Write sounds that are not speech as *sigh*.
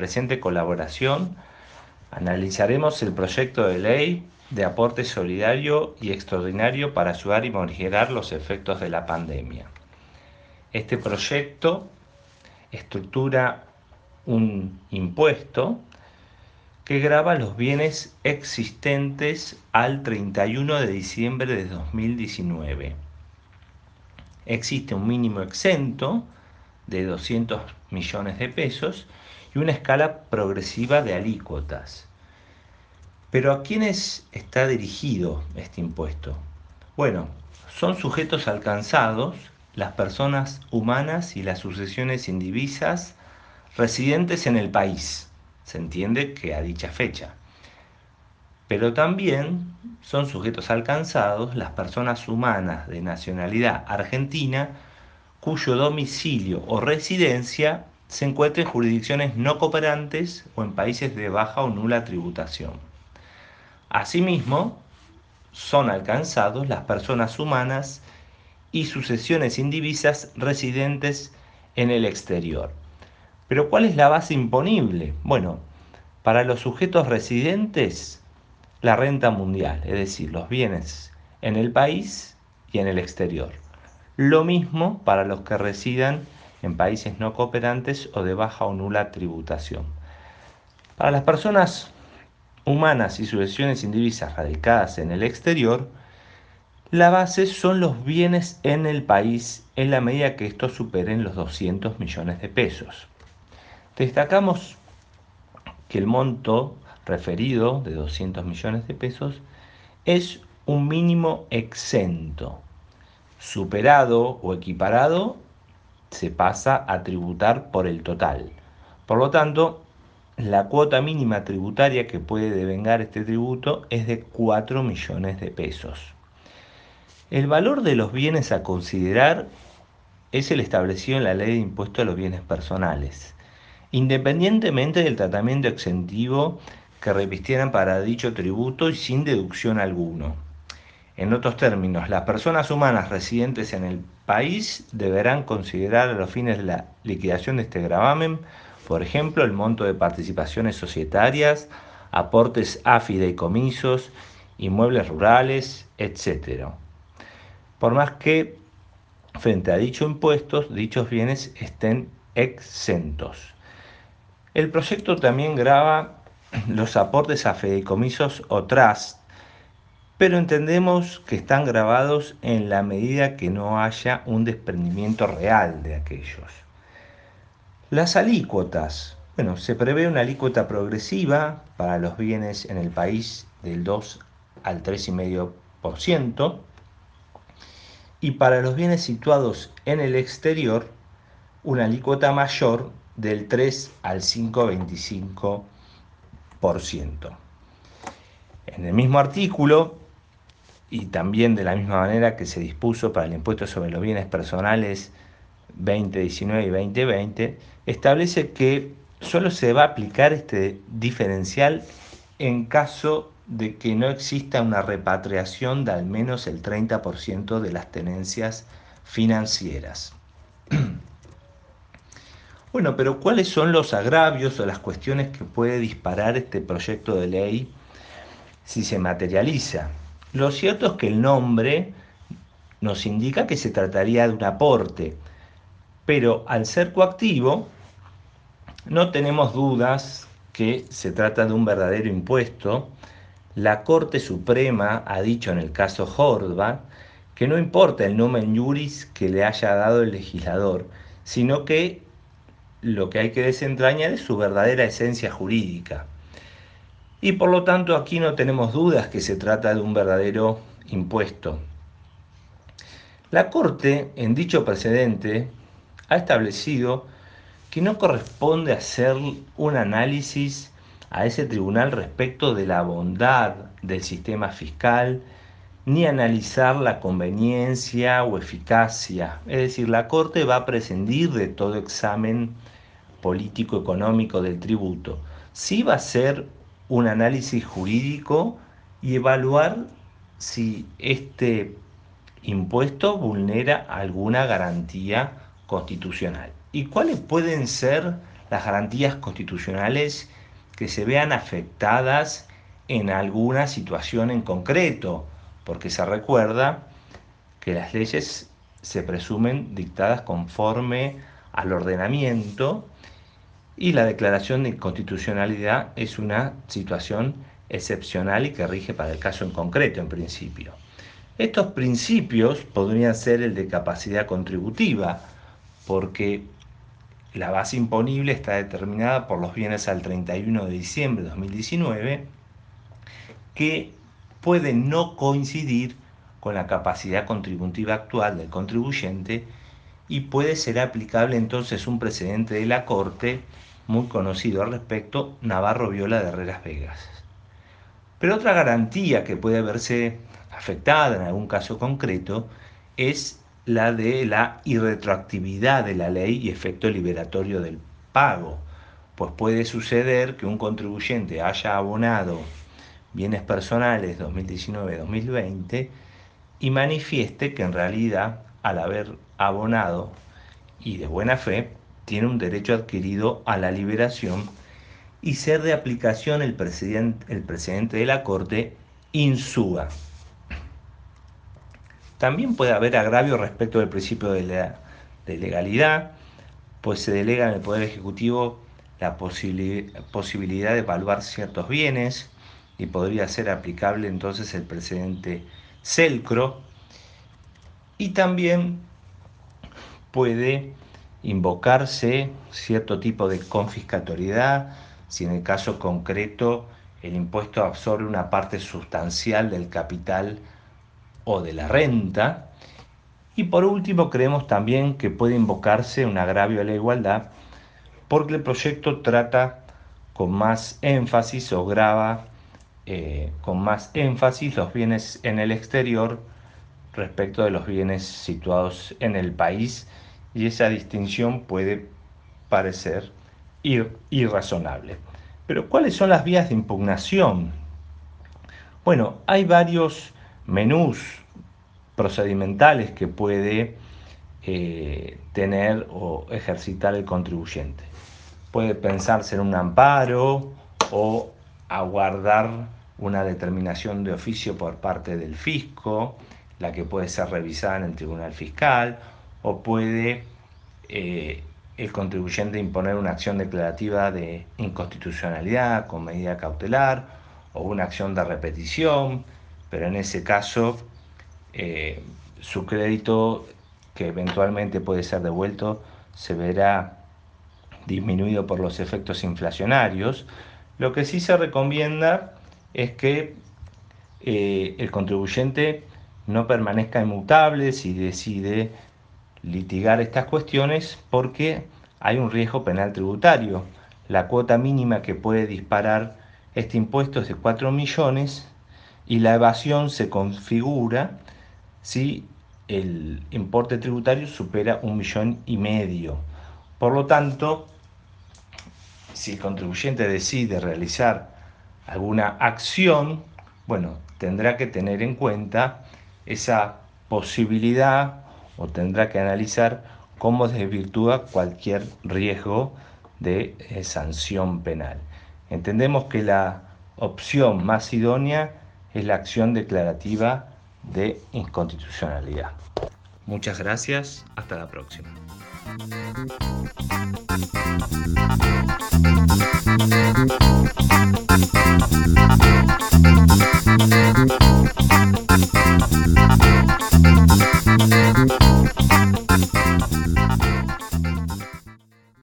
presente colaboración analizaremos el proyecto de ley de aporte solidario y extraordinario para ayudar y morigerar los efectos de la pandemia. Este proyecto estructura un impuesto que grava los bienes existentes al 31 de diciembre de 2019. Existe un mínimo exento de 200 millones de pesos y una escala progresiva de alícuotas. Pero ¿a quiénes está dirigido este impuesto? Bueno, son sujetos alcanzados las personas humanas y las sucesiones indivisas residentes en el país. Se entiende que a dicha fecha. Pero también son sujetos alcanzados las personas humanas de nacionalidad argentina cuyo domicilio o residencia se encuentra en jurisdicciones no cooperantes o en países de baja o nula tributación. Asimismo, son alcanzados las personas humanas y sucesiones indivisas residentes en el exterior. Pero ¿cuál es la base imponible? Bueno, para los sujetos residentes, la renta mundial, es decir, los bienes en el país y en el exterior. Lo mismo para los que residan en países no cooperantes o de baja o nula tributación. Para las personas humanas y sucesiones indivisas radicadas en el exterior, la base son los bienes en el país en la medida que estos superen los 200 millones de pesos. Destacamos que el monto referido de 200 millones de pesos es un mínimo exento superado o equiparado, se pasa a tributar por el total. Por lo tanto, la cuota mínima tributaria que puede devengar este tributo es de 4 millones de pesos. El valor de los bienes a considerar es el establecido en la ley de impuesto a los bienes personales, independientemente del tratamiento exentivo que revistieran para dicho tributo y sin deducción alguno. En otros términos, las personas humanas residentes en el país deberán considerar a los fines de la liquidación de este gravamen, por ejemplo, el monto de participaciones societarias, aportes a fideicomisos, inmuebles rurales, etc. Por más que, frente a dichos impuestos, dichos bienes estén exentos. El proyecto también grava los aportes a fideicomisos o trust pero entendemos que están grabados en la medida que no haya un desprendimiento real de aquellos. Las alícuotas. Bueno, se prevé una alícuota progresiva para los bienes en el país del 2 al 3,5% y para los bienes situados en el exterior una alícuota mayor del 3 al 5,25%. En el mismo artículo y también de la misma manera que se dispuso para el impuesto sobre los bienes personales 2019 y 2020, establece que solo se va a aplicar este diferencial en caso de que no exista una repatriación de al menos el 30% de las tenencias financieras. *clears throat* Bueno, pero ¿cuáles son los agravios o las cuestiones que puede disparar este proyecto de ley si se materializa? Lo cierto es que el nombre nos indica que se trataría de un aporte, pero al ser coactivo, no tenemos dudas que se trata de un verdadero impuesto. La Corte Suprema ha dicho en el caso Horvath que no importa el nomen juris que le haya dado el legislador, sino que lo que hay que desentrañar es su verdadera esencia jurídica. Y por lo tanto aquí no tenemos dudas que se trata de un verdadero impuesto. La Corte, en dicho precedente, ha establecido que no corresponde hacer un análisis a ese tribunal respecto de la bondad del sistema fiscal, ni analizar la conveniencia o eficacia. Es decir, la Corte va a prescindir de todo examen político-económico del tributo. Sí va a ser un análisis jurídico y evaluar si este impuesto vulnera alguna garantía constitucional. ¿Y cuáles pueden ser las garantías constitucionales que se vean afectadas en alguna situación en concreto, porque se recuerda que las leyes se presumen dictadas conforme al ordenamiento y la declaración de inconstitucionalidad es una situación excepcional y que rige para el caso en concreto en principio. Estos principios podrían ser el de capacidad contributiva, porque la base imponible está determinada por los bienes al 31 de diciembre de 2019, que pueden no coincidir con la capacidad contributiva actual del contribuyente y puede ser aplicable entonces un precedente de la Corte muy conocido al respecto, Navarro Viola de Herreras Vegas. Pero otra garantía que puede verse afectada en algún caso concreto es la de la irretroactividad de la ley y efecto liberatorio del pago, pues puede suceder que un contribuyente haya abonado bienes personales 2019-2020 y manifieste que en realidad al haber abonado y de buena fe tiene un derecho adquirido a la liberación y ser de aplicación el presidente, el presidente de la Corte insuba. También puede haber agravio respecto del principio de, la, de legalidad, pues se delega en el Poder Ejecutivo la posibilidad de evaluar ciertos bienes y podría ser aplicable entonces el precedente Celcro y también puede invocarse cierto tipo de confiscatoriedad si en el caso concreto el impuesto absorbe una parte sustancial del capital o de la renta. Y por último, creemos también que puede invocarse un agravio a la igualdad porque el proyecto trata con más énfasis o graba eh, con más énfasis los bienes en el exterior respecto de los bienes situados en el país y esa distinción puede parecer ir, irrazonable. Pero ¿cuáles son las vías de impugnación? Bueno, hay varios menús procedimentales que puede eh, tener o ejercitar el contribuyente. Puede pensarse en un amparo o aguardar una determinación de oficio por parte del fisco, la que puede ser revisada en el tribunal fiscal, o puede eh, el contribuyente imponer una acción declarativa de inconstitucionalidad con medida cautelar o una acción de repetición, pero en ese caso eh, su crédito que eventualmente puede ser devuelto se verá disminuido por los efectos inflacionarios. Lo que sí se recomienda es que eh, el contribuyente no permanezca inmutable si decide litigar estas cuestiones porque hay un riesgo penal tributario. La cuota mínima que puede disparar este impuesto es de 4 millones y la evasión se configura si el importe tributario supera un millón y medio. Por lo tanto, si el contribuyente decide realizar alguna acción, bueno, tendrá que tener en cuenta esa posibilidad o tendrá que analizar cómo desvirtúa cualquier riesgo de eh, sanción penal. Entendemos que la opción más idónea es la acción declarativa de inconstitucionalidad. Muchas gracias, hasta la próxima.